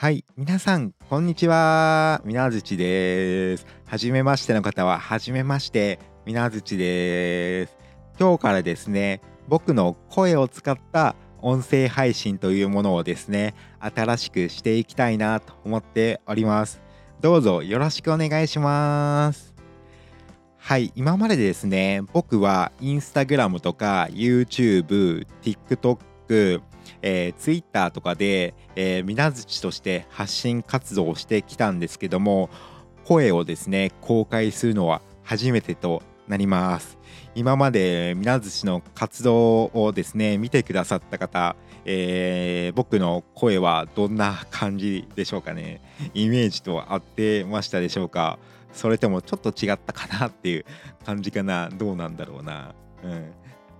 はい、皆さん、こんにちは。みなずちです。はじめましての方は、はじめまして、みなずちです。今日からですね、僕の声を使った音声配信というものをですね、新しくしていきたいなと思っております。どうぞよろしくお願いします。はい、今までですね、僕はインスタグラムとか YouTube、TikTok、えー、Twitter とかで、えー、みなづちとして発信活動をしてきたんですけども声をですね公開するのは初めてとなります。今までみなづちの活動をですね見てくださった方、えー、僕の声はどんな感じでしょうかね。イメージと合ってましたでしょうか。それともちょっと違ったかなっていう感じかな。どうなんだろうな。うん。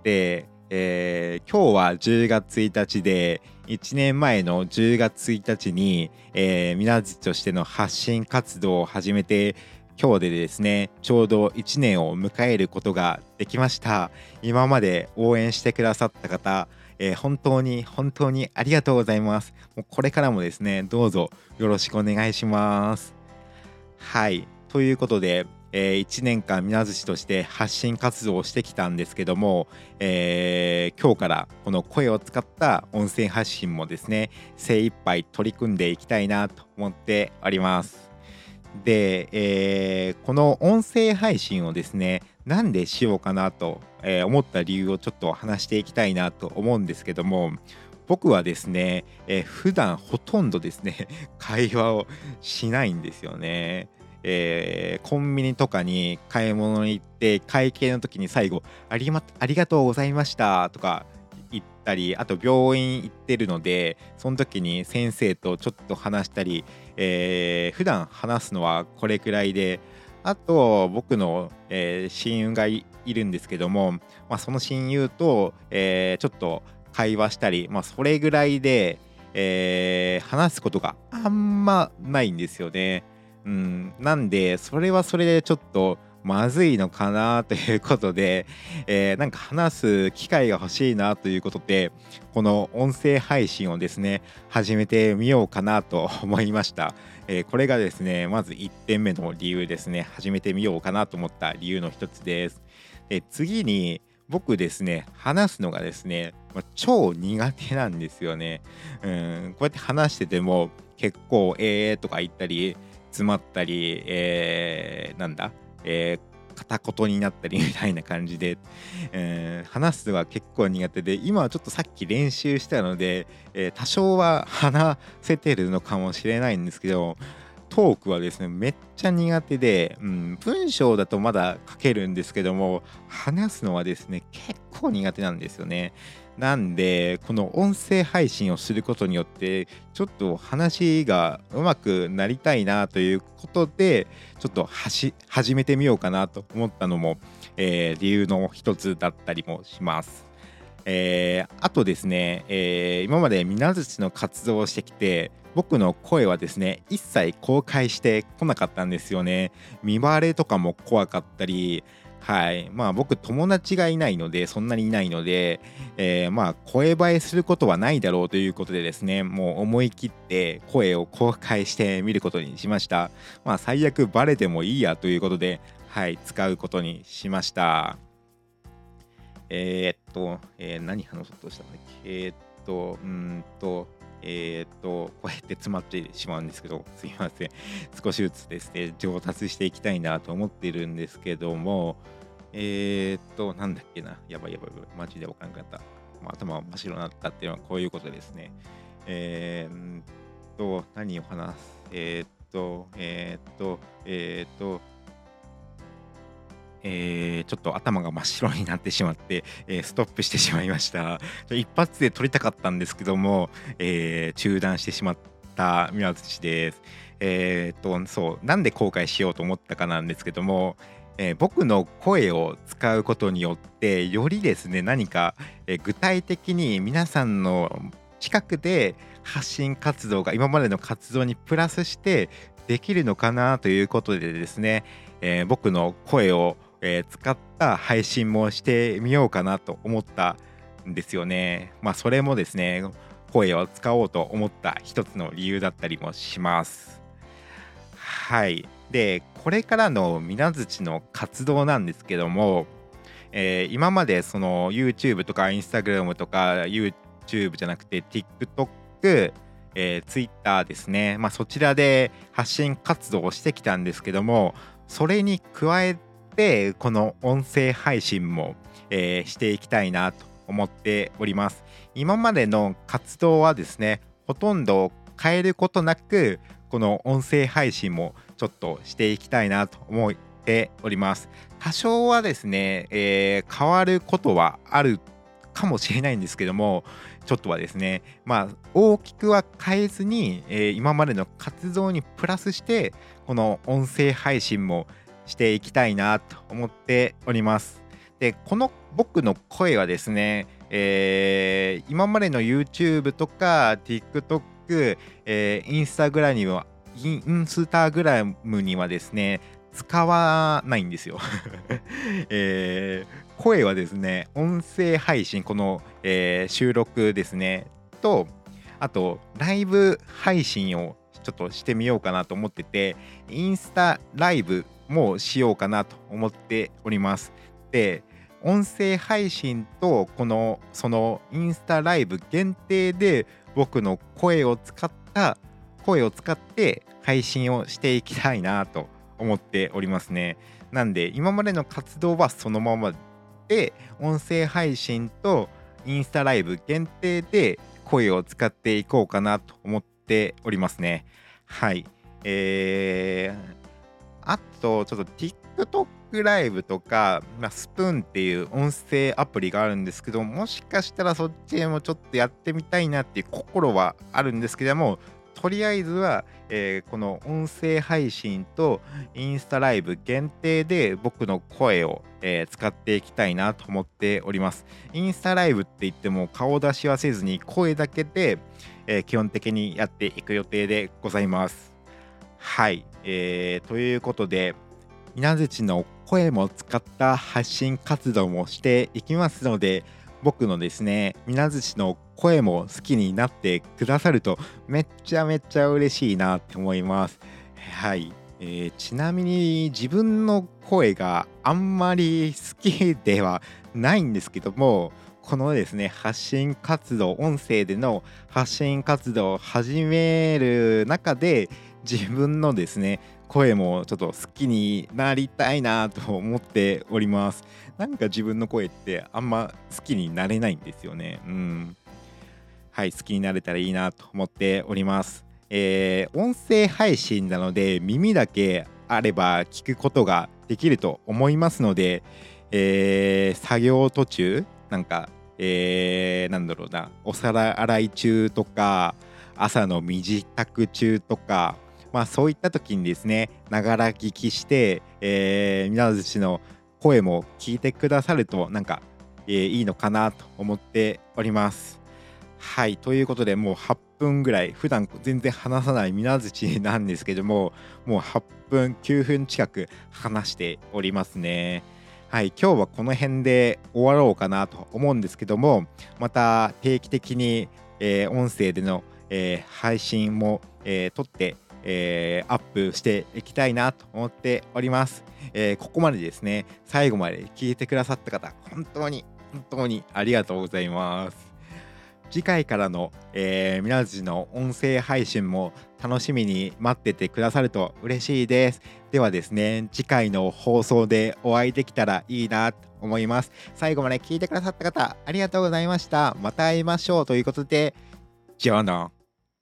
でえー、今日は10月1日で1年前の10月1日に、えー、みなじとしての発信活動を始めて今日でですねちょうど1年を迎えることができました。今まで応援してくださった方、えー、本当に本当にありがとうございます。もうこれからもですねどうぞよろしくお願いします。はい。ということでえー、1年間みなずしとして発信活動をしてきたんですけども、えー、今日からこの声を使った音声発信もですね精一杯取り組んでいきたいなと思っておりますで、えー、この音声配信をですねなんでしようかなと、え思った理由をちょっと話していきたいなと思うんですけども僕はですね、えー、普段ほとんどですね 会話をしないんですよね。えー、コンビニとかに買い物に行って会計の時に最後あり,、ま、ありがとうございましたとか言ったりあと病院行ってるのでその時に先生とちょっと話したり、えー、普段話すのはこれくらいであと僕の、えー、親友がいるんですけども、まあ、その親友と、えー、ちょっと会話したり、まあ、それぐらいで、えー、話すことがあんまないんですよね。うん、なんでそれはそれでちょっとまずいのかなということで、えー、なんか話す機会が欲しいなということでこの音声配信をですね始めてみようかなと思いました、えー、これがですねまず1点目の理由ですね。始めてみようかなと思った理由の一つです。で次に僕ですね話すのがですね、まあ、超苦手なんですよね。うんこうやって話してても結構えーとか言ったり詰まったり、えー、なんだ、えー、片言になったりみたいな感じで、えー、話すのが結構苦手で今はちょっとさっき練習したので、えー、多少は話せてるのかもしれないんですけどトークはですねめっちゃ苦手で、うん、文章だとまだ書けるんですけども話すのはですね結構苦手なんですよね。なんでこの音声配信をすることによってちょっと話がうまくなりたいなということでちょっと始めてみようかなと思ったのも、えー、理由の一つだったりもします。えー、あとですね、えー、今までみなずちの活動をしてきて僕の声はですね一切公開してこなかったんですよね見バレとかも怖かったりはい。まあ僕友達がいないのでそんなにいないので、えー、まあ声映えすることはないだろうということでですねもう思い切って声を公開してみることにしました。まあ最悪バレてもいいやということではい使うことにしました。えー、っと、えー、何話そうとしたんだっけ？えー、っとうんとえー、っと、こうやって詰まってしまうんですけど、すいません。少しずつですね、上達していきたいなと思っているんですけども、えー、っと、なんだっけな、やばいやばい、マジでわかんなかった。まあ、頭真っ白になったっていうのはこういうことですね。えー、っと、何を話す？えー、っと、えー、っと、えっと、えー、ちょっと頭が真っ白になってしまって、えー、ストップしてしまいました。一発で撮りたかったんですけども、えー、中断してしまった宮内です。えっと、そう、なんで後悔しようと思ったかなんですけども、え僕の声を使うことによって、よりですね、何か、え具体的に皆さんの近くで発信活動が今までの活動にプラスしてできるのかなということでですね、え僕の声をえー、使った配信もしてみようかなと思ったんですよね。まあそれもですね声を使おうと思った一つの理由だったりもします。はいでこれからの水槌の活動なんですけども、えー、今までその YouTube とか Instagram とか YouTube じゃなくて TikTok えー、Twitter ですね、まあ、そちらで発信活動をしてきたんですけどもそれに加えてこの音声配信も、えー、していきたいなと思っております。今までの活動はですねほとんど変えることなくこの音声配信もちょっとしていきたいなと思っております。多少はですね、えー、変わることはあるかもしれないんですけどもちょっとはですねまあ大きくは変えずに、えー、今までの活動にプラスしてこの音声配信もしていきたいなと思っております。でこの僕の声はですね、えー、今までの YouTube とか TikTok、えー、インスタグラムにはインスタグラムにはですね使わないんですよ。えー、声はですね音声配信この、えー、収録ですねとあとライブ配信をちょっとしてみようかなと思っててインスタライブもしようかなと思っておりますで音声配信とこのそのインスタライブ限定で僕の声を使った声を使って配信をしていきたいなと思っておりますね。なんで今までの活動はそのままで音声配信とインスタライブ限定で声を使っていこうかなと思っておりますね。はい。えー、あとちょっと TikTok ライブとか、まあ、スプーンっていう音声アプリがあるんですけどもしかしたらそっちへもちょっとやってみたいなっていう心はあるんですけどもとりあえずは、えー、この音声配信とインスタライブ限定で僕の声を、えー、使っていきたいなと思っております。インスタライブって言っても顔出しはせずに声だけで、えー、基本的にやっていく予定でございます。はい、えー、ということで稲槌の声も使った発信活動もしていきますので僕のですね水槌の声も好きになってくださるとめっちゃめっちゃ嬉しいなって思います。はい、えー、ちなみに自分の声があんまり好きではないんですけどもこのですね発信活動音声での発信活動を始める中で自分のですね声もちょっと好きになりたいなと思っております。なんか自分の声ってあんま好きになれないんですよね。うん。はい好きになれたらいいなと思っております。えー、音声配信なので耳だけあれば聞くことができると思いますので、えー、作業途中なんか、えー、なんだろうなお皿洗い中とか朝の身支度中とかまあ、そういった時にですねながら聞きして、えー、皆寿の声も聞いてくださるとなんか、えー、いいのかなと思っております。はいということでもう8分ぐらい普段全然話さない水槌なんですけどももう8分9分近く話しておりますね。はい、今日はこの辺で終わろうかなと思うんですけどもまた定期的に、えー、音声での、えー、配信も、えー、撮ってえー、アップしていきたいなと思っております、えー、ここまでですね最後まで聞いてくださった方本当に本当にありがとうございます。次回からの、えー、皆さんの音声配信も楽しみに待っててくださると嬉しいです。ではですね次回の放送でお会いできたらいいなと思います。最後まで聞いてくださった方ありがとうございました。また会いましょうということでじゃあな。